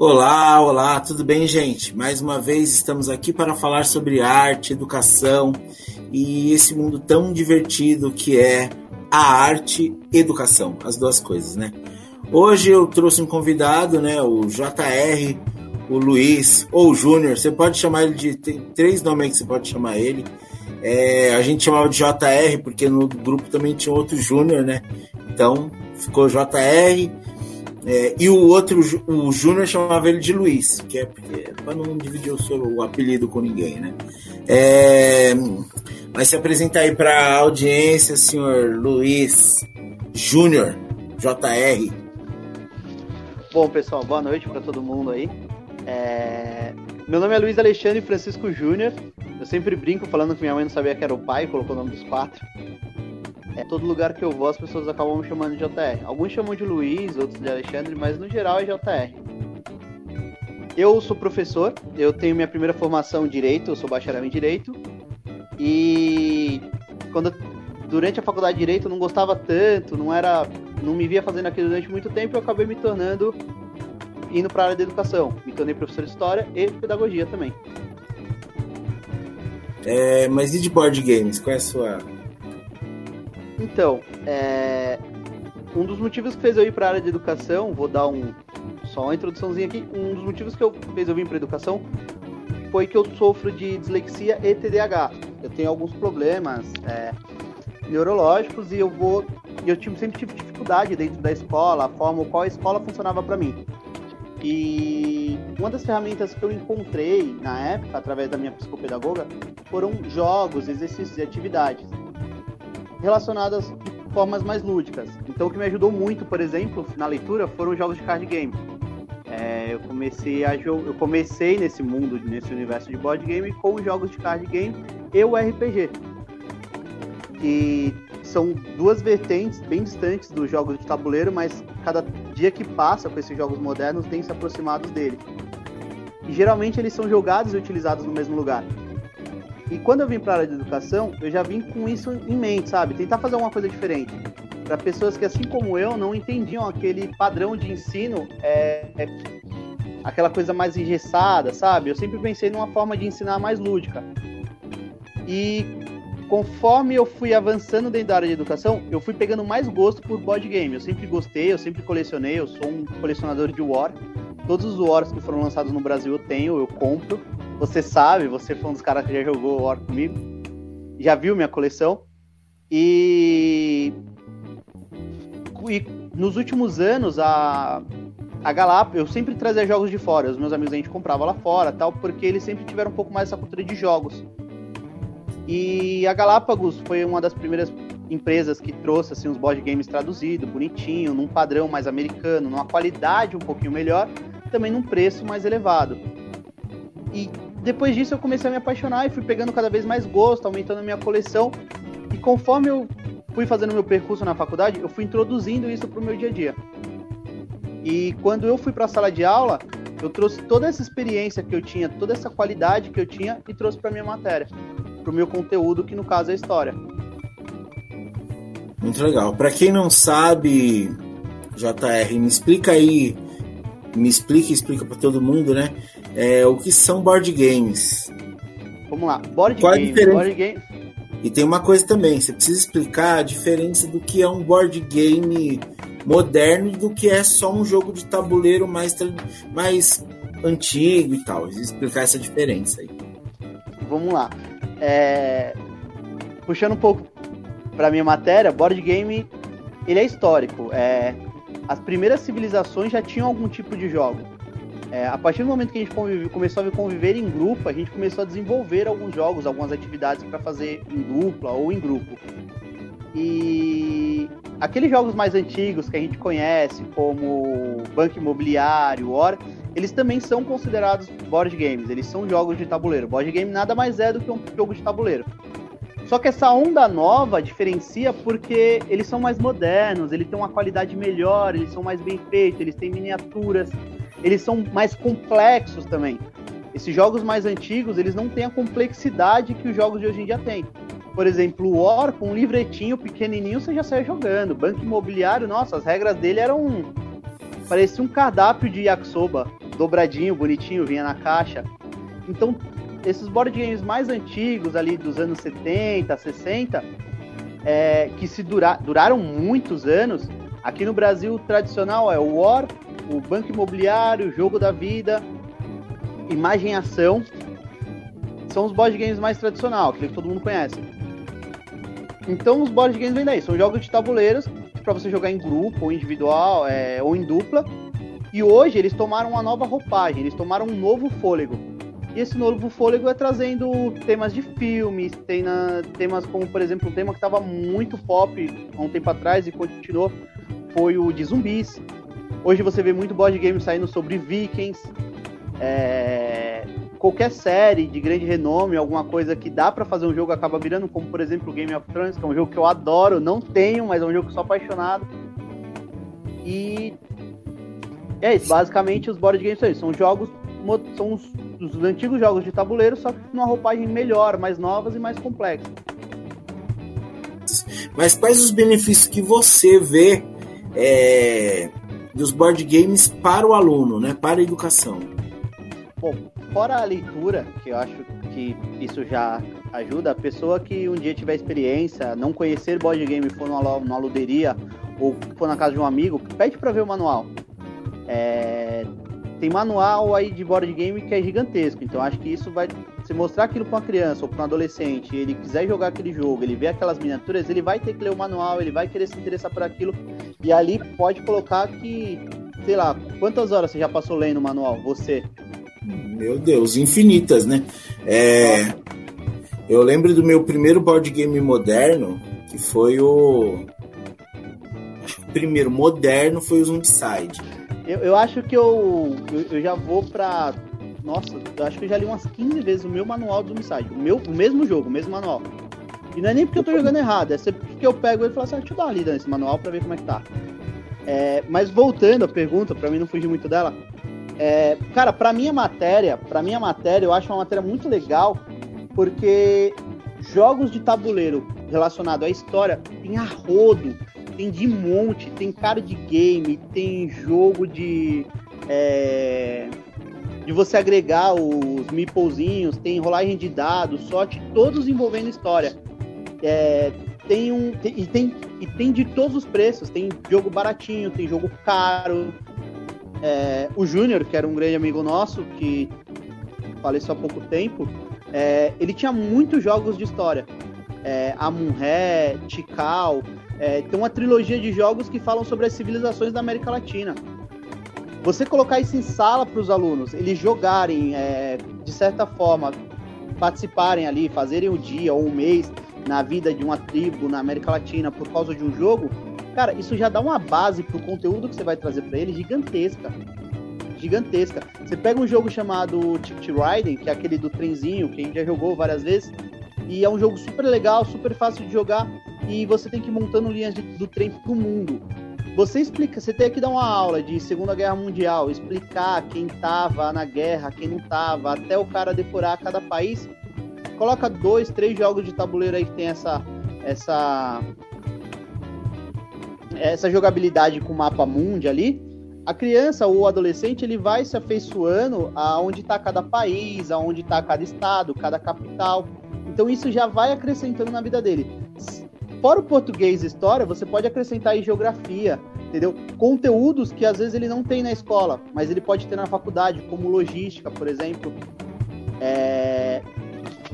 Olá, olá, tudo bem, gente? Mais uma vez estamos aqui para falar sobre arte, educação e esse mundo tão divertido que é a arte e educação, as duas coisas, né? Hoje eu trouxe um convidado, né, o JR, o Luiz ou o Júnior, você pode chamar ele de tem três nomes que você pode chamar ele. É, a gente chamava de JR porque no grupo também tinha outro Júnior, né? Então ficou JR é, e o outro, o Júnior chamava ele de Luiz, que é, é para não dividir o, seu, o apelido com ninguém, né? É, mas se apresenta aí para a audiência, senhor Luiz Júnior, JR. Bom, pessoal, boa noite para todo mundo aí. É... Meu nome é Luiz Alexandre Francisco Júnior. Eu sempre brinco falando que minha mãe não sabia que era o pai, colocou o nome dos quatro. Todo lugar que eu vou, as pessoas acabam me chamando de JR. Alguns chamam de Luiz, outros de Alexandre, mas no geral é JR. Eu sou professor, eu tenho minha primeira formação em Direito, eu sou bacharel em Direito. E quando durante a faculdade de Direito eu não gostava tanto, não era, não me via fazendo aquilo durante muito tempo, eu acabei me tornando indo para a área da educação. Me tornei professor de história e pedagogia também. É, mas e de board games? Qual é a sua então, é... um dos motivos que fez eu ir para a área de educação, vou dar um só uma introduçãozinha aqui, um dos motivos que eu fez eu vir para educação foi que eu sofro de dislexia e TDAH. Eu tenho alguns problemas é, neurológicos e eu vou eu sempre tive dificuldade dentro da escola, a forma qual a escola funcionava para mim. E uma das ferramentas que eu encontrei na época, através da minha psicopedagoga, foram jogos, exercícios e atividades relacionadas de formas mais lúdicas. Então, o que me ajudou muito, por exemplo, na leitura, foram jogos de card game. É, eu comecei a eu comecei nesse mundo, nesse universo de board game com os jogos de card game e o RPG. E são duas vertentes bem distantes dos jogos de tabuleiro, mas cada dia que passa com esses jogos modernos tem se aproximado dele. E geralmente eles são jogados e utilizados no mesmo lugar. E quando eu vim para a área de educação, eu já vim com isso em mente, sabe? Tentar fazer alguma coisa diferente. Para pessoas que, assim como eu, não entendiam aquele padrão de ensino, é, é, aquela coisa mais engessada, sabe? Eu sempre pensei numa forma de ensinar mais lúdica. E conforme eu fui avançando dentro da área de educação, eu fui pegando mais gosto por board game. Eu sempre gostei, eu sempre colecionei, eu sou um colecionador de War. Todos os Wars que foram lançados no Brasil eu tenho, eu compro. Você sabe, você foi um dos caras que já jogou War comigo. Já viu minha coleção. E, e nos últimos anos, a, a Galápagos, eu sempre trazia jogos de fora. Os meus amigos a gente comprava lá fora, tal, porque eles sempre tiveram um pouco mais essa cultura de jogos. E a Galápagos foi uma das primeiras empresas que trouxe assim, os board games traduzidos, bonitinho, num padrão mais americano, numa qualidade um pouquinho melhor, também num preço mais elevado. E depois disso eu comecei a me apaixonar e fui pegando cada vez mais gosto, aumentando a minha coleção. E conforme eu fui fazendo meu percurso na faculdade, eu fui introduzindo isso para o meu dia a dia. E quando eu fui para a sala de aula, eu trouxe toda essa experiência que eu tinha, toda essa qualidade que eu tinha e trouxe para minha matéria, para o meu conteúdo, que no caso é história. Muito legal. Para quem não sabe, JR, me explica aí, me explica e explica para todo mundo, né? é, o que são board games. Vamos lá, board Qual game, board game. E tem uma coisa também, você precisa explicar a diferença do que é um board game moderno e do que é só um jogo de tabuleiro mais, mais antigo e tal. Explicar essa diferença aí. Vamos lá. É... Puxando um pouco para minha matéria, board game ele é histórico. É... As primeiras civilizações já tinham algum tipo de jogo. É, a partir do momento que a gente convive, começou a conviver em grupo, a gente começou a desenvolver alguns jogos, algumas atividades para fazer em dupla ou em grupo. E aqueles jogos mais antigos que a gente conhece, como Banco Imobiliário, War, eles também são considerados board games, eles são jogos de tabuleiro. Board game nada mais é do que um jogo de tabuleiro. Só que essa onda nova diferencia porque eles são mais modernos, eles têm uma qualidade melhor, eles são mais bem feitos, eles têm miniaturas, eles são mais complexos também. Esses jogos mais antigos, eles não têm a complexidade que os jogos de hoje em dia têm. Por exemplo, o War, com um livretinho pequenininho, você já sai jogando. Banco Imobiliário, nossa, as regras dele eram... Parecia um cardápio de yakisoba. dobradinho, bonitinho, vinha na caixa. Então, esses board games mais antigos, ali dos anos 70, 60, é, que se dura, duraram muitos anos, aqui no Brasil o tradicional é o War, o Banco Imobiliário, o Jogo da Vida, Imagem Ação, são os board games mais tradicionais, que todo mundo conhece. Então os board games vêm daí, são jogos de tabuleiros para você jogar em grupo, ou individual, é, ou em dupla. E hoje eles tomaram uma nova roupagem, eles tomaram um novo fôlego. E esse novo fôlego é trazendo temas de filmes, tem na, temas como, por exemplo, um tema que estava muito pop há um tempo atrás e continuou, foi o de zumbis. Hoje você vê muito board game saindo sobre vikings. É, qualquer série de grande renome, alguma coisa que dá para fazer um jogo acaba virando, como por exemplo Game of Thrones, que é um jogo que eu adoro, não tenho, mas é um jogo que sou apaixonado. E é isso, basicamente os board games são, são jogos, são os, os, antigos jogos de tabuleiro, só que com uma roupagem melhor, mais novas e mais complexas. Mas quais os benefícios que você vê é, dos board games para o aluno, né, para a educação? Bom, fora a leitura, que eu acho que isso já ajuda, a pessoa que um dia tiver experiência, não conhecer board game, for numa, numa luderia ou for na casa de um amigo, pede para ver o manual. É, tem manual aí de board game que é gigantesco, então acho que isso vai se mostrar aquilo para uma criança ou para um adolescente, ele quiser jogar aquele jogo, ele vê aquelas miniaturas, ele vai ter que ler o manual, ele vai querer se interessar por aquilo e ali pode colocar que, sei lá, quantas horas você já passou lendo o manual? Você? Meu Deus, infinitas, né? É, eu lembro do meu primeiro board game moderno, que foi o. primeiro moderno foi o Zombicide. Eu, eu acho que eu, eu, eu, já vou pra. Nossa, eu acho que eu já li umas 15 vezes o meu manual do Zombicide. O, meu, o mesmo jogo, o mesmo manual. E não é nem porque eu tô jogando errado, é sempre porque eu pego ele e falo assim, ah, deixa eu dar uma lida nesse manual pra ver como é que tá. É, mas voltando à pergunta, pra mim não fugir muito dela, é, cara, para minha matéria, para minha matéria, eu acho uma matéria muito legal, porque jogos de tabuleiro relacionado à história tem a rodo, tem de monte, tem cara de game, tem jogo de é, de você agregar os meeplezinhos, tem rolagem de dados, sorte, todos envolvendo história. É, tem um tem, e tem e tem de todos os preços, tem jogo baratinho, tem jogo caro, é, o Júnior, que era um grande amigo nosso, que faleceu há pouco tempo, é, ele tinha muitos jogos de história. É, Amun-Ré, Tikal, é, tem uma trilogia de jogos que falam sobre as civilizações da América Latina. Você colocar isso em sala para os alunos, eles jogarem, é, de certa forma, participarem ali, fazerem o dia ou o mês na vida de uma tribo na América Latina por causa de um jogo, Cara, isso já dá uma base pro conteúdo que você vai trazer para ele gigantesca. Gigantesca. Você pega um jogo chamado Ticket Riding, que é aquele do trenzinho, que a gente já jogou várias vezes, e é um jogo super legal, super fácil de jogar, e você tem que ir montando linhas de, do trem pro mundo. Você explica, você tem que dar uma aula de Segunda Guerra Mundial, explicar quem tava na guerra, quem não tava, até o cara decorar cada país. Coloca dois, três jogos de tabuleiro aí que tem essa, essa essa jogabilidade com o mapa mundi ali, a criança ou o adolescente ele vai se afeiçoando aonde está cada país, aonde está cada estado, cada capital. Então isso já vai acrescentando na vida dele. Fora o português e história, você pode acrescentar aí geografia, entendeu? Conteúdos que às vezes ele não tem na escola, mas ele pode ter na faculdade, como logística, por exemplo. É...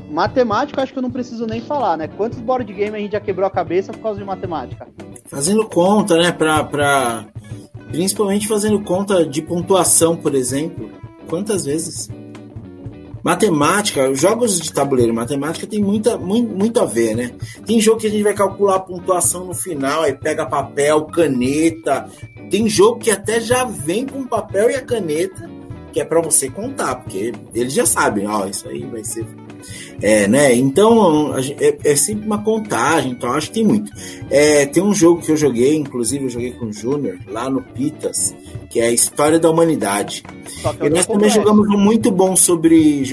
Matemática, acho que eu não preciso nem falar, né? Quantos board game a gente já quebrou a cabeça por causa de matemática? Fazendo conta, né? Pra, pra... Principalmente fazendo conta de pontuação, por exemplo. Quantas vezes? Matemática, jogos de tabuleiro, matemática tem muita, muito, muito a ver, né? Tem jogo que a gente vai calcular a pontuação no final, aí pega papel, caneta. Tem jogo que até já vem com papel e a caneta, que é para você contar, porque eles já sabem, ó, isso aí vai ser é, né? Então é, é, sempre uma contagem, então acho que tem muito. É, tem um jogo que eu joguei, inclusive eu joguei com o Júnior lá no Pitas, que é a História da Humanidade. E nós também jogamos um muito bom sobre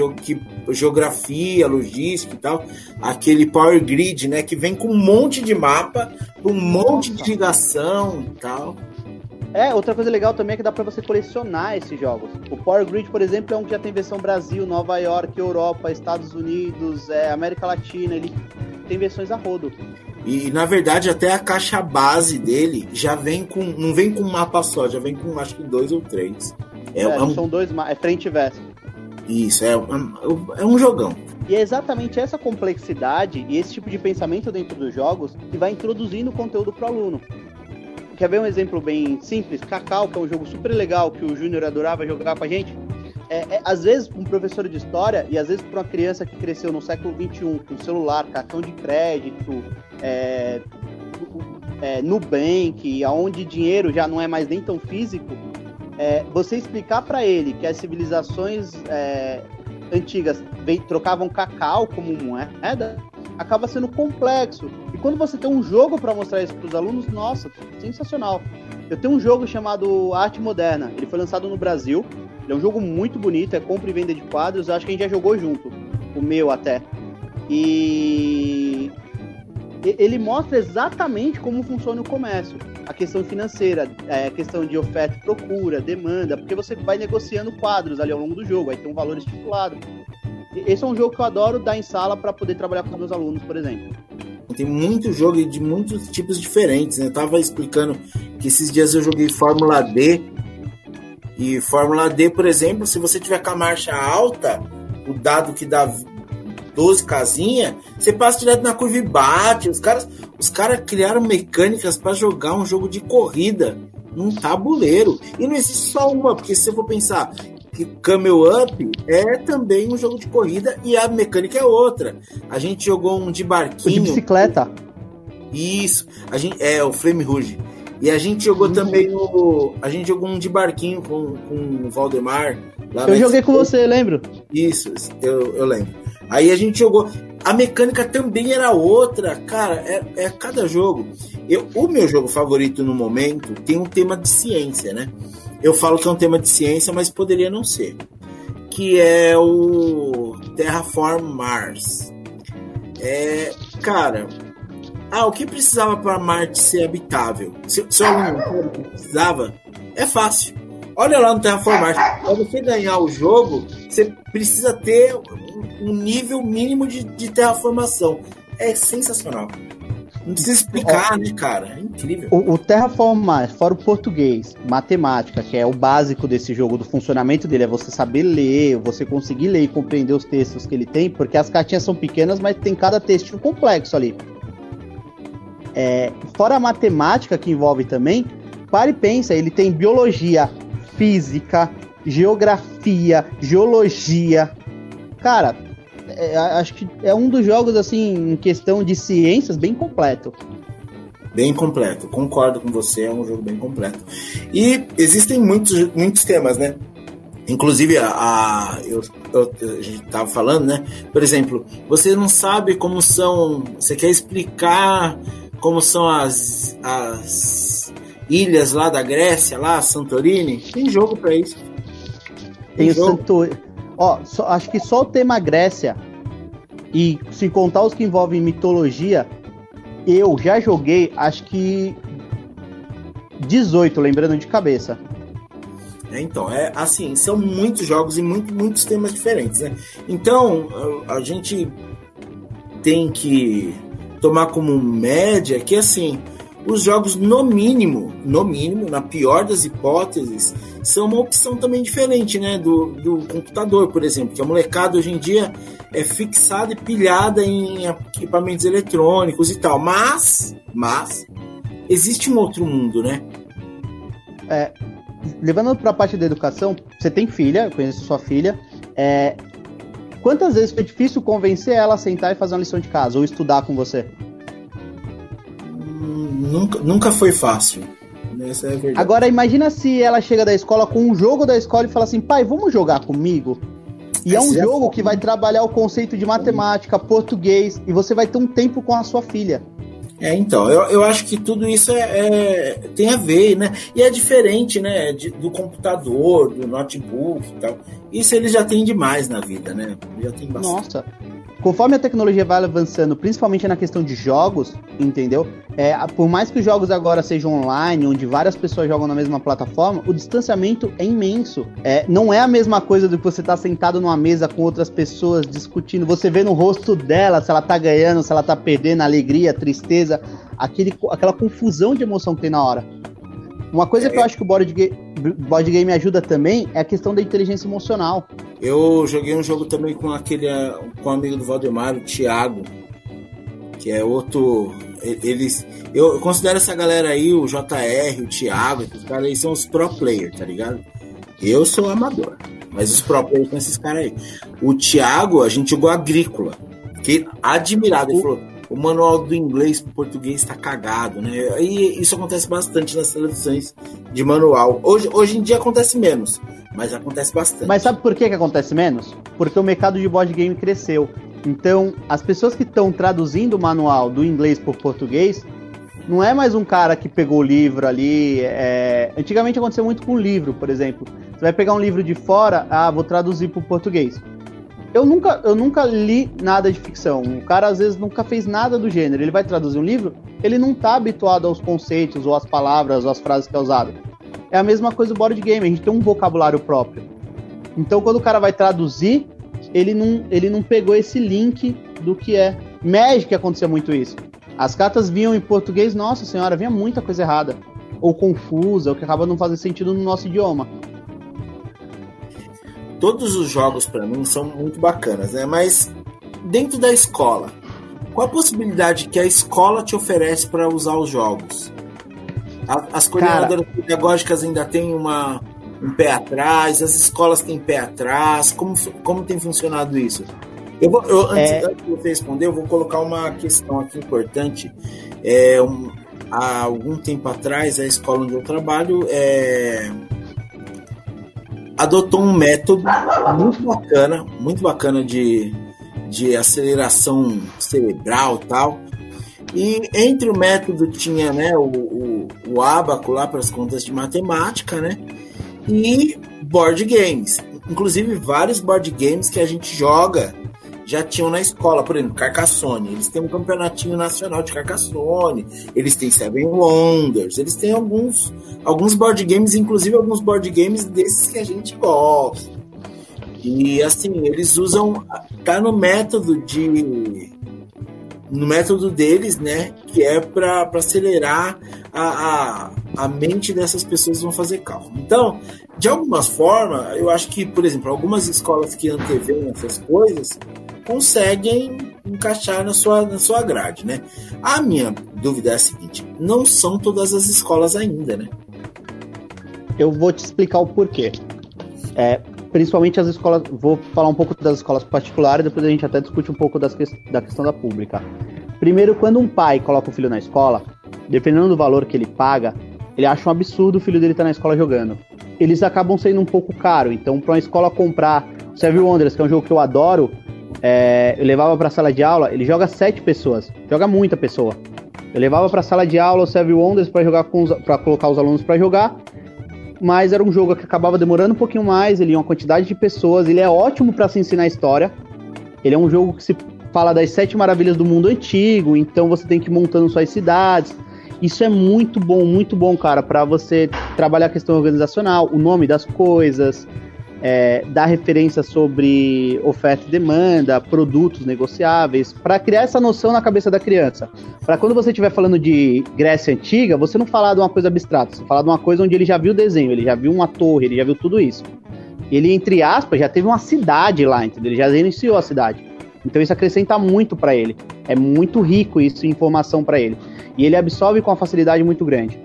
geografia, logística e tal, aquele Power Grid, né? Que vem com um monte de mapa, um monte de ligação e tal. É, outra coisa legal também é que dá para você colecionar esses jogos. O Power Grid, por exemplo, é um que já tem versão Brasil, Nova York, Europa, Estados Unidos, é, América Latina, ele tem versões a rodo. E na verdade até a caixa base dele já vem com. não vem com um mapa só, já vem com acho que dois ou três. É, é um... São dois, é frente e verso. Isso, é, é, é um jogão. E é exatamente essa complexidade e esse tipo de pensamento dentro dos jogos que vai introduzindo conteúdo para o aluno. Quer ver um exemplo bem simples? Cacau, que é um jogo super legal que o Júnior adorava jogar com a gente. É, é, às vezes, um professor de história, e às vezes para uma criança que cresceu no século XXI, com celular, cartão de crédito, é, é, Nubank, aonde dinheiro já não é mais nem tão físico, é, você explicar para ele que as civilizações é, antigas trocavam cacau como moeda, acaba sendo complexo. Quando você tem um jogo para mostrar isso para os alunos, nossa, sensacional. Eu tenho um jogo chamado Arte Moderna. Ele foi lançado no Brasil. Ele é um jogo muito bonito, é compra e venda de quadros. Eu acho que a gente já jogou junto, o meu até. E ele mostra exatamente como funciona o comércio. A questão financeira, é, a questão de oferta e procura, demanda, porque você vai negociando quadros ali ao longo do jogo, aí tem um valor estipulado. Esse é um jogo que eu adoro dar em sala para poder trabalhar com meus alunos, por exemplo. Tem muito jogo de muitos tipos diferentes, né? Eu tava explicando que esses dias eu joguei Fórmula D. E Fórmula D, por exemplo, se você tiver com a marcha alta, o dado que dá 12 casinhas, você passa direto na curva e bate. Os caras, os caras criaram mecânicas para jogar um jogo de corrida num tabuleiro. E não existe só uma, porque se você for pensar, que Camel Up é também um jogo de corrida e a mecânica é outra. A gente jogou um de barquinho. De bicicleta. Isso. A gente, é, o Flame Rouge. E a gente jogou uhum. também o. A gente jogou um de barquinho com, com o Valdemar. eu joguei com você, lembro? Isso, eu, eu lembro. Aí a gente jogou. A mecânica também era outra, cara. É, é cada jogo. Eu, o meu jogo favorito no momento tem um tema de ciência, né? Eu falo que é um tema de ciência, mas poderia não ser. Que é o Terraform Mars. É, cara, ah, o que precisava para Marte ser habitável? Se, se algum precisava, é fácil. Olha lá no Terraform Mars. Para você ganhar o jogo, você precisa ter um nível mínimo de, de terraformação. É sensacional. Não precisa explicar, né, cara? É incrível. O, o Terraformar, fora o português, matemática, que é o básico desse jogo, do funcionamento dele, é você saber ler, você conseguir ler e compreender os textos que ele tem, porque as cartinhas são pequenas, mas tem cada texto complexo ali. É, fora a matemática que envolve também, pare e pensa, ele tem biologia, física, geografia, geologia. Cara, é, acho que é um dos jogos, assim, em questão de ciências, bem completo. Bem completo, concordo com você, é um jogo bem completo. E existem muitos, muitos temas, né? Inclusive, a, a, eu, eu, a gente tava falando, né? Por exemplo, você não sabe como são. Você quer explicar como são as, as ilhas lá da Grécia, lá, Santorini? Tem jogo para isso. Tem, Tem o Santorini. Ó, só, acho que só o tema Grécia e se contar os que envolvem mitologia, eu já joguei, acho que 18, lembrando de cabeça. É, então, é assim, são muitos jogos e muito, muitos temas diferentes, né? Então, a, a gente tem que tomar como média que assim, os jogos no mínimo, no mínimo, na pior das hipóteses, são uma opção também diferente, né, do, do computador, por exemplo, que a molecada hoje em dia é fixada e pilhada em equipamentos eletrônicos e tal, mas, mas existe um outro mundo, né? É, levando para a parte da educação, você tem filha, eu conheço sua filha, é, quantas vezes foi difícil convencer ela a sentar e fazer uma lição de casa ou estudar com você? Nunca, nunca foi fácil. Essa é a verdade. Agora imagina se ela chega da escola com um jogo da escola e fala assim, pai, vamos jogar comigo? E é um é jogo que vai trabalhar o conceito de matemática, português, e você vai ter um tempo com a sua filha. É, então, eu, eu acho que tudo isso é, é tem a ver, né? E é diferente, né? De, do computador, do notebook e tal. Isso eles já têm demais na vida, né? Já tem bastante. Nossa. Conforme a tecnologia vai avançando, principalmente na questão de jogos, entendeu? É, por mais que os jogos agora sejam online, onde várias pessoas jogam na mesma plataforma, o distanciamento é imenso. É, não é a mesma coisa do que você estar tá sentado numa mesa com outras pessoas discutindo. Você vê no rosto dela se ela tá ganhando, se ela tá perdendo, alegria, tristeza, aquele, aquela confusão de emoção que tem na hora. Uma coisa é, que eu acho que o board, game, board game ajuda também é a questão da inteligência emocional. Eu joguei um jogo também com aquele com um amigo do Valdemar, o Thiago, que é outro. Eles. Eu considero essa galera aí, o JR, o Thiago, esses caras aí são os pro players, tá ligado? Eu sou amador, mas os pro players são esses caras aí. O Thiago, a gente jogou agrícola. Que admirado, ele falou o manual do inglês para português está cagado, né? E isso acontece bastante nas traduções de manual. Hoje, hoje em dia acontece menos, mas acontece bastante. Mas sabe por que, que acontece menos? Porque o mercado de board game cresceu. Então, as pessoas que estão traduzindo o manual do inglês para português não é mais um cara que pegou o livro ali. É... Antigamente aconteceu muito com o livro, por exemplo. Você vai pegar um livro de fora, ah, vou traduzir para o português eu nunca, eu nunca li nada de ficção. O cara às vezes nunca fez nada do gênero. Ele vai traduzir um livro, ele não tá habituado aos conceitos, ou às palavras, ou às frases que é usado. É a mesma coisa do board game, a gente tem um vocabulário próprio. Então quando o cara vai traduzir, ele não, ele não pegou esse link do que é. Magic acontecia muito isso. As cartas vinham em português, nossa senhora, vinha muita coisa errada. Ou confusa, ou que acaba não fazendo sentido no nosso idioma todos os jogos para mim são muito bacanas, né? Mas dentro da escola, qual a possibilidade que a escola te oferece para usar os jogos? As coordenadoras Cara, pedagógicas ainda têm uma, um pé atrás, as escolas têm pé atrás, como, como tem funcionado isso? Eu vou, eu, antes, é... antes, de você responder, eu vou colocar uma questão aqui importante. É, um, há algum tempo atrás, a escola onde eu trabalho é, adotou um método muito bacana, muito bacana de, de aceleração cerebral tal. E entre o método tinha né, o, o, o abaco lá para as contas de matemática, né? E board games. Inclusive vários board games que a gente joga já tinham na escola, por exemplo, Carcassonne. Eles têm um campeonatinho nacional de Carcassonne, eles têm Seven Wonders, eles têm alguns, alguns board games, inclusive alguns board games desses que a gente gosta. E assim, eles usam. Tá no método de. No método deles, né? Que é para acelerar a, a, a mente dessas pessoas que vão fazer cálculo. Então, de alguma forma, eu acho que, por exemplo, algumas escolas que antevêm essas coisas, conseguem encaixar na sua, na sua grade, né? A minha dúvida é a seguinte: não são todas as escolas ainda, né? Eu vou te explicar o porquê. É, principalmente as escolas. Vou falar um pouco das escolas particulares, depois a gente até discute um pouco das, da questão da pública. Primeiro, quando um pai coloca o filho na escola, dependendo do valor que ele paga, ele acha um absurdo o filho dele estar tá na escola jogando. Eles acabam sendo um pouco caro, então para uma escola comprar Seven Wonders, que é um jogo que eu adoro, é, eu levava pra sala de aula, ele joga sete pessoas, joga muita pessoa. Eu levava pra sala de aula o Seven Wonders pra, jogar com pra colocar os alunos para jogar, mas era um jogo que acabava demorando um pouquinho mais, ele ia uma quantidade de pessoas, ele é ótimo para se ensinar história. Ele é um jogo que se fala das sete maravilhas do mundo antigo, então você tem que ir montando suas cidades. Isso é muito bom, muito bom, cara, para você trabalhar a questão organizacional, o nome das coisas, é, dar referência sobre oferta e demanda, produtos negociáveis, para criar essa noção na cabeça da criança. Para quando você estiver falando de Grécia Antiga, você não falar de uma coisa abstrata, você falar de uma coisa onde ele já viu o desenho, ele já viu uma torre, ele já viu tudo isso. Ele, entre aspas, já teve uma cidade lá, entendeu? Ele já iniciou a cidade. Então isso acrescenta muito para ele. É muito rico isso, informação para ele. E ele absorve com uma facilidade muito grande.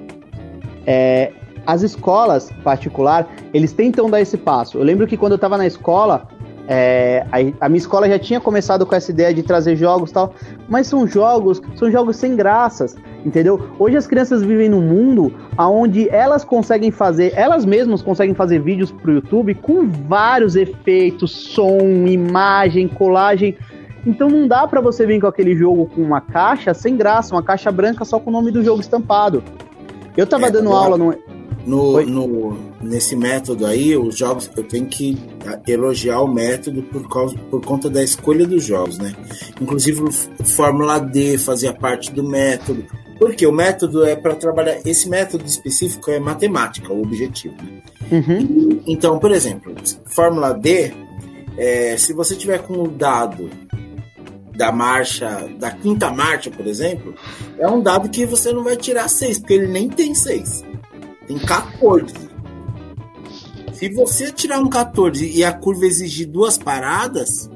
É, as escolas particular, eles tentam dar esse passo. Eu lembro que quando eu estava na escola, é, a, a, minha escola já tinha começado com essa ideia de trazer jogos e tal, mas são jogos, são jogos sem graças, entendeu? Hoje as crianças vivem num mundo onde elas conseguem fazer, elas mesmas conseguem fazer vídeos pro YouTube com vários efeitos, som, imagem, colagem. Então não dá para você vir com aquele jogo com uma caixa sem graça, uma caixa branca só com o nome do jogo estampado. Eu tava é, dando aula no no, no, nesse método aí, os jogos, eu tenho que elogiar o método por, causa, por conta da escolha dos jogos, né? Inclusive o Fórmula D fazia parte do método. Porque o método é para trabalhar. Esse método específico é matemática, o objetivo. Né? Uhum. Então, por exemplo, Fórmula D, é, se você tiver com o dado da marcha, da quinta marcha, por exemplo, é um dado que você não vai tirar 6, porque ele nem tem 6. Tem 14. Se você tirar um 14 e a curva exigir duas paradas,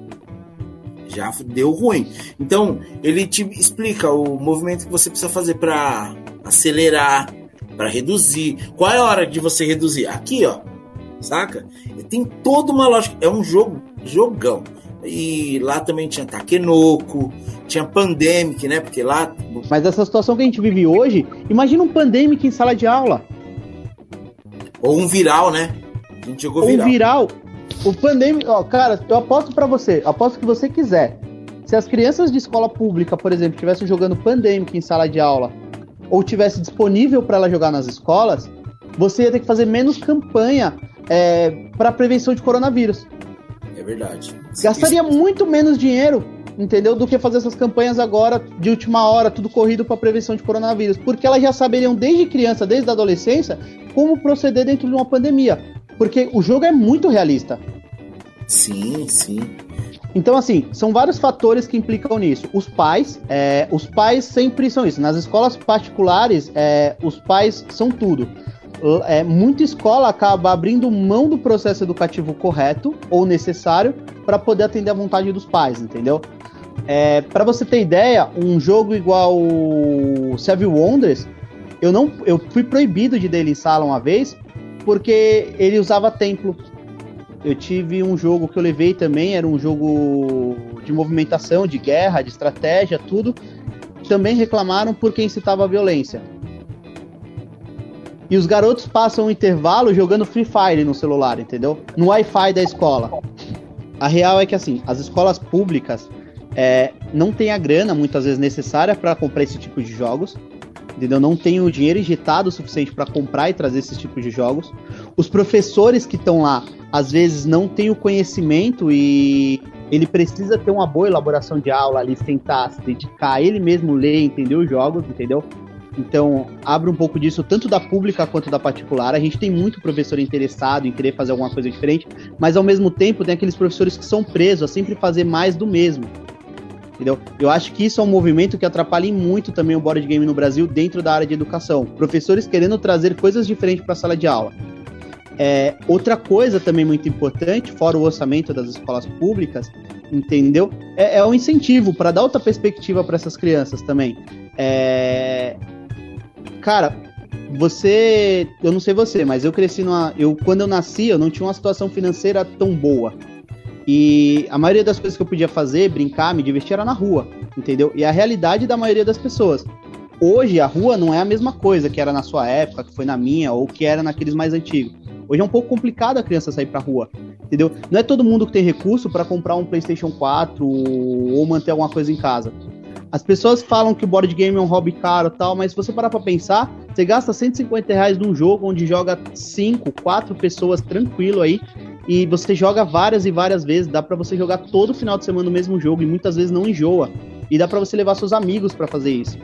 já deu ruim. Então, ele te explica o movimento que você precisa fazer para acelerar, para reduzir. Qual é a hora de você reduzir? Aqui, ó. Saca? Tem toda uma lógica. É um jogo, jogão. E lá também tinha Takenoko, tinha Pandemic, né? Porque lá. Mas essa situação que a gente vive hoje, imagina um Pandemic em sala de aula. Ou um viral, né? A gente jogou viral. Um viral. O Pandemic, ó, cara, eu aposto para você, aposto que você quiser. Se as crianças de escola pública, por exemplo, estivessem jogando Pandemic em sala de aula, ou tivesse disponível para ela jogar nas escolas, você ia ter que fazer menos campanha é, para prevenção de coronavírus. É verdade. Gastaria Isso... muito menos dinheiro, entendeu? Do que fazer essas campanhas agora de última hora, tudo corrido para prevenção de coronavírus, porque elas já saberiam desde criança, desde a adolescência, como proceder dentro de uma pandemia, porque o jogo é muito realista. Sim, sim. Então, assim, são vários fatores que implicam nisso. Os pais, é, os pais sempre são isso. Nas escolas particulares, é, os pais são tudo é, muita escola acaba abrindo mão do processo educativo correto ou necessário para poder atender a vontade dos pais, entendeu? É, para você ter ideia, um jogo igual Seven Wonders, eu não, eu fui proibido de dele em sala uma vez porque ele usava templo. Eu tive um jogo que eu levei também, era um jogo de movimentação, de guerra, de estratégia, tudo. Também reclamaram porque incitava a violência. E os garotos passam o intervalo jogando Free Fire no celular, entendeu? No Wi-Fi da escola. A real é que, assim, as escolas públicas é, não têm a grana, muitas vezes, necessária para comprar esse tipo de jogos. Entendeu? Não tem o dinheiro injetado o suficiente para comprar e trazer esses tipos de jogos. Os professores que estão lá, às vezes, não têm o conhecimento e ele precisa ter uma boa elaboração de aula ali, sentar, se dedicar, ele mesmo ler, entender os jogos, entendeu? Então, abre um pouco disso, tanto da pública quanto da particular. A gente tem muito professor interessado em querer fazer alguma coisa diferente, mas ao mesmo tempo tem aqueles professores que são presos a sempre fazer mais do mesmo. Entendeu? Eu acho que isso é um movimento que atrapalha muito também o board game no Brasil dentro da área de educação. Professores querendo trazer coisas diferentes para a sala de aula. É, outra coisa também muito importante, fora o orçamento das escolas públicas, entendeu? É, é um incentivo para dar outra perspectiva para essas crianças também. É, Cara, você. Eu não sei você, mas eu cresci numa. Eu, quando eu nasci, eu não tinha uma situação financeira tão boa. E a maioria das coisas que eu podia fazer, brincar, me divertir, era na rua, entendeu? E a realidade da maioria das pessoas. Hoje, a rua não é a mesma coisa que era na sua época, que foi na minha, ou que era naqueles mais antigos. Hoje é um pouco complicado a criança sair pra rua, entendeu? Não é todo mundo que tem recurso para comprar um PlayStation 4 ou manter alguma coisa em casa. As pessoas falam que o board game é um hobby caro e tal, mas se você parar pra pensar, você gasta 150 reais num jogo onde joga 5, 4 pessoas tranquilo aí, e você joga várias e várias vezes, dá para você jogar todo final de semana o mesmo jogo, e muitas vezes não enjoa. E dá para você levar seus amigos para fazer isso.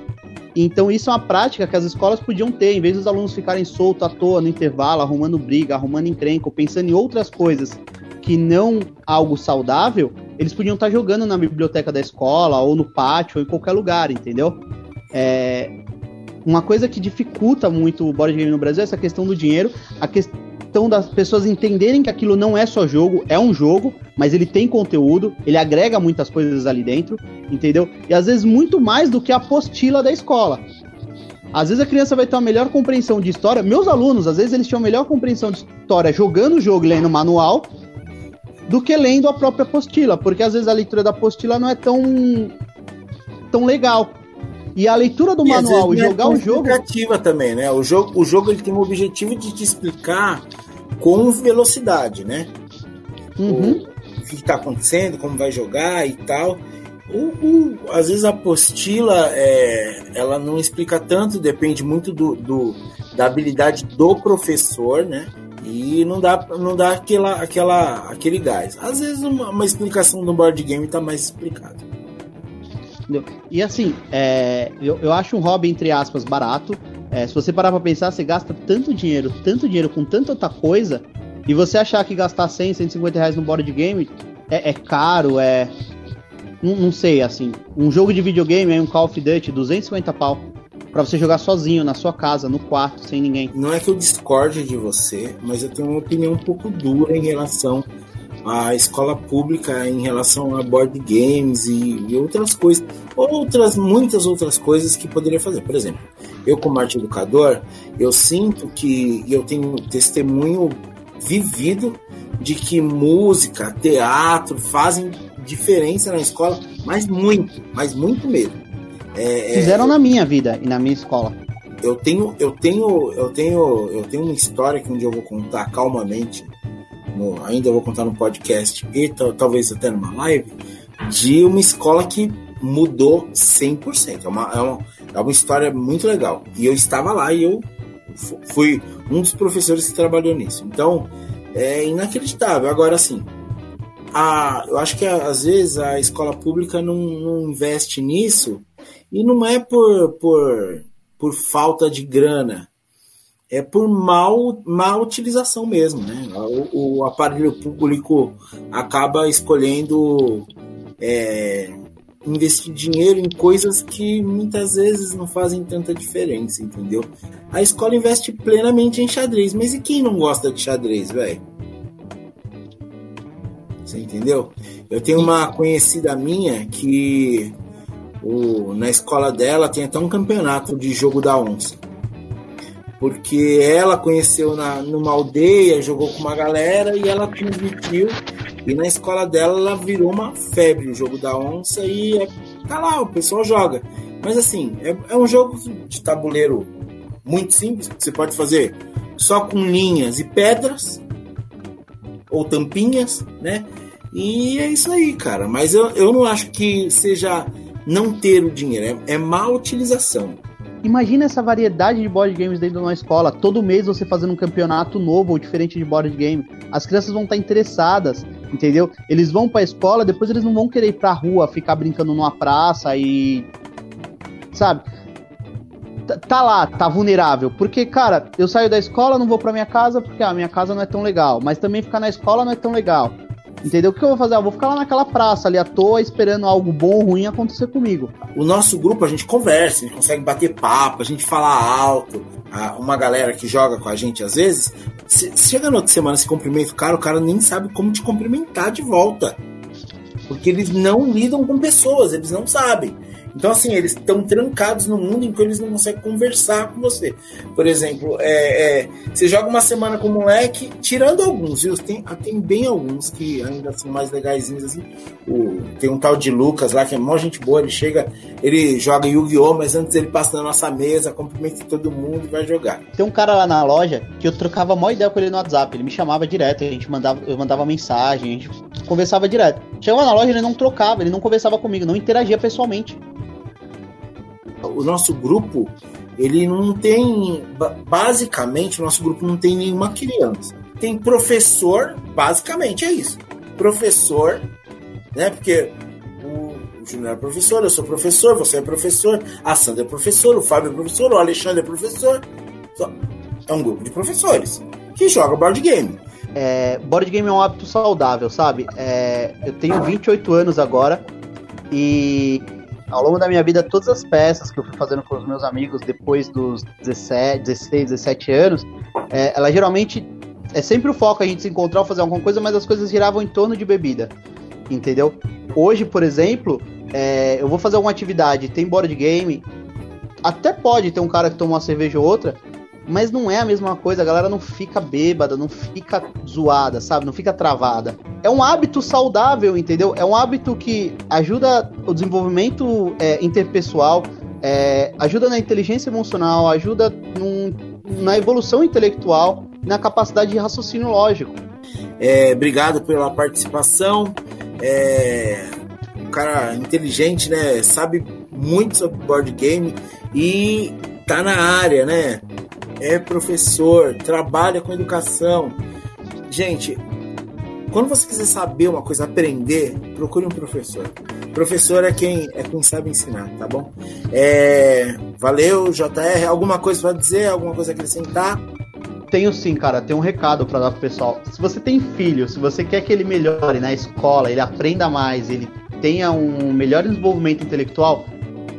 Então isso é uma prática que as escolas podiam ter, em vez dos alunos ficarem soltos à toa no intervalo, arrumando briga, arrumando encrenca, ou pensando em outras coisas que não algo saudável, eles podiam estar jogando na biblioteca da escola, ou no pátio, ou em qualquer lugar, entendeu? É, uma coisa que dificulta muito o board game no Brasil é essa questão do dinheiro, a questão das pessoas entenderem que aquilo não é só jogo, é um jogo, mas ele tem conteúdo, ele agrega muitas coisas ali dentro, entendeu? E às vezes muito mais do que a apostila da escola. Às vezes a criança vai ter uma melhor compreensão de história. Meus alunos, às vezes eles tinham melhor compreensão de história jogando o jogo e lendo o manual do que lendo a própria apostila, porque às vezes a leitura da apostila não é tão tão legal. E a leitura do e manual e é jogar é o jogo também, né? O jogo, o jogo ele tem o objetivo de te explicar com velocidade, né? Uhum. O, o que está acontecendo, como vai jogar e tal. O, o, às vezes a apostila é, ela não explica tanto, depende muito do, do, da habilidade do professor, né? E não dá, não dá aquela, aquela, aquele gás. Às vezes uma, uma explicação do board game está mais explicado. E assim, é, eu, eu acho um hobby, entre aspas, barato. É, se você parar pra pensar, você gasta tanto dinheiro, tanto dinheiro com tanta outra coisa, e você achar que gastar 100, 150 reais no board game é, é caro, é. Não, não, sei, assim. Um jogo de videogame é um Call of Duty, 250 pau. Pra você jogar sozinho, na sua casa, no quarto, sem ninguém. Não é que eu discorde de você, mas eu tenho uma opinião um pouco dura em relação à escola pública, em relação a board games e, e outras coisas. Outras, muitas outras coisas que poderia fazer. Por exemplo, eu como arte educador, eu sinto que eu tenho testemunho vivido de que música, teatro fazem diferença na escola, mas muito, mas muito mesmo. É, é Fizeram é, na minha vida e na minha escola. Eu tenho, eu tenho, eu tenho, eu tenho uma história que um dia eu vou contar calmamente. No, ainda vou contar no podcast e talvez até numa live de uma escola que mudou 100%. É uma, é uma, é uma história muito legal. E eu estava lá e eu fui um dos professores que trabalhou nisso. Então, é inacreditável. Agora, sim, a, eu acho que às vezes a escola pública não, não investe nisso e não é por, por, por falta de grana, é por mal, mal utilização mesmo. Né? O, o aparelho público acaba escolhendo é, investir dinheiro em coisas que muitas vezes não fazem tanta diferença, entendeu? A escola investe plenamente em xadrez, mas e quem não gosta de xadrez, velho? Você entendeu? Eu tenho uma conhecida minha que o, na escola dela tem até um campeonato de jogo da onça. Porque ela conheceu na, numa aldeia, jogou com uma galera e ela transmitiu e na escola dela ela virou uma febre o jogo da onça e é, tá lá, o pessoal joga. Mas assim, é, é um jogo de tabuleiro muito simples, que você pode fazer só com linhas e pedras ou tampinhas, né? E é isso aí, cara. Mas eu, eu não acho que seja não ter o dinheiro, é, é má utilização. Imagina essa variedade de board games dentro de uma escola. Todo mês você fazendo um campeonato novo ou diferente de board game. As crianças vão estar interessadas, entendeu? Eles vão para a escola, depois eles não vão querer ir para a rua, ficar brincando numa praça e sabe? Tá lá, tá vulnerável. Porque, cara, eu saio da escola, não vou para minha casa porque a ah, minha casa não é tão legal, mas também ficar na escola não é tão legal. Entendeu? O que eu vou fazer? Eu vou ficar lá naquela praça ali à toa, esperando algo bom ou ruim acontecer comigo. O nosso grupo, a gente conversa, a gente consegue bater papo, a gente fala alto. Uma galera que joga com a gente às vezes, chega no outra semana, se cumprimenta o cara, o cara nem sabe como te cumprimentar de volta. Porque eles não lidam com pessoas, eles não sabem. Então, assim, eles estão trancados no mundo em que eles não conseguem conversar com você. Por exemplo, é, é, você joga uma semana com o moleque, tirando alguns, viu? Tem, tem bem alguns que ainda são mais legaisinhos, assim. O, tem um tal de Lucas lá, que é mó gente boa, ele chega, ele joga Yu-Gi-Oh!, mas antes ele passa na nossa mesa, cumprimenta todo mundo e vai jogar. Tem um cara lá na loja que eu trocava mó ideia com ele no WhatsApp, ele me chamava direto, a gente mandava, eu mandava mensagem, a gente conversava direto. Chegava na loja, ele não trocava, ele não conversava comigo, não interagia pessoalmente o nosso grupo, ele não tem. Basicamente, o nosso grupo não tem nenhuma criança. Tem professor, basicamente é isso. Professor, né? Porque o, Júnior é professor, eu sou professor, você é professor, a Sandra é professor, o Fábio é professor, o Alexandre é professor. É um grupo de professores que joga board game. É, board game é um hábito saudável, sabe? É, eu tenho 28 anos agora e ao longo da minha vida, todas as peças que eu fui fazendo com os meus amigos depois dos 17, 16, 17 anos, é, ela geralmente é sempre o foco a gente se encontrar ou fazer alguma coisa, mas as coisas giravam em torno de bebida, entendeu? Hoje, por exemplo, é, eu vou fazer alguma atividade, tem board game, até pode ter um cara que toma uma cerveja ou outra, mas não é a mesma coisa, a galera não fica bêbada, não fica zoada, sabe? Não fica travada. É um hábito saudável, entendeu? É um hábito que ajuda o desenvolvimento é, interpessoal, é, ajuda na inteligência emocional, ajuda num, na evolução intelectual, na capacidade de raciocínio lógico. É, obrigado pela participação. É, um cara inteligente, né? Sabe muito sobre board game e tá na área, né? É professor, trabalha com educação. Gente, quando você quiser saber uma coisa, aprender, procure um professor. Professor é quem é quem sabe ensinar, tá bom? É, valeu, JR. Alguma coisa para dizer? Alguma coisa a acrescentar? Tenho sim, cara. Tem um recado para dar pro pessoal. Se você tem filho, se você quer que ele melhore na escola, ele aprenda mais, ele tenha um melhor desenvolvimento intelectual,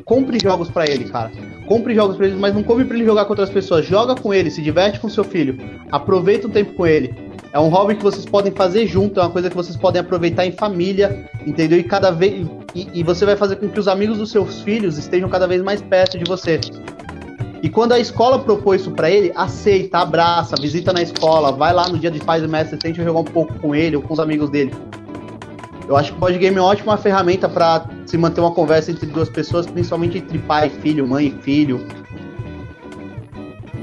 compre jogos para ele, cara. Compre jogos para ele, mas não compre para ele jogar com outras pessoas. Joga com ele, se diverte com seu filho. Aproveita o tempo com ele. É um hobby que vocês podem fazer junto, é uma coisa que vocês podem aproveitar em família, entendeu? E cada vez e, e você vai fazer com que os amigos dos seus filhos estejam cada vez mais perto de você. E quando a escola propõe isso para ele, aceita, abraça, visita na escola, vai lá no dia de pais e mestre, tente jogar um pouco com ele ou com os amigos dele. Eu acho que o board game é uma ótima ferramenta para se manter uma conversa entre duas pessoas, principalmente entre pai filho, mãe e filho.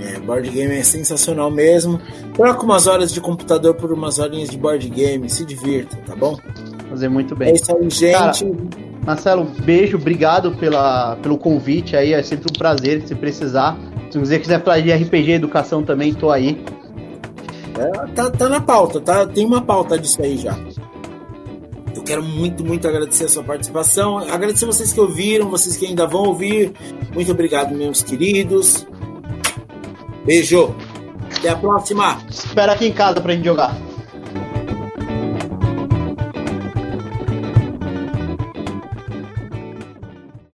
É, board game é sensacional mesmo. Troca umas horas de computador por umas horinhas de board game, se divirta, tá bom? Fazer muito bem. É isso aí, gente. Cara, Marcelo, beijo, obrigado pela, pelo convite aí, é sempre um prazer se precisar. Se você quiser falar de RPG educação também, tô aí. É, tá, tá na pauta, tá? Tem uma pauta disso aí já. Quero muito, muito agradecer a sua participação. Agradecer vocês que ouviram, vocês que ainda vão ouvir. Muito obrigado, meus queridos. Beijo. Até a próxima. Espera aqui em casa pra gente jogar.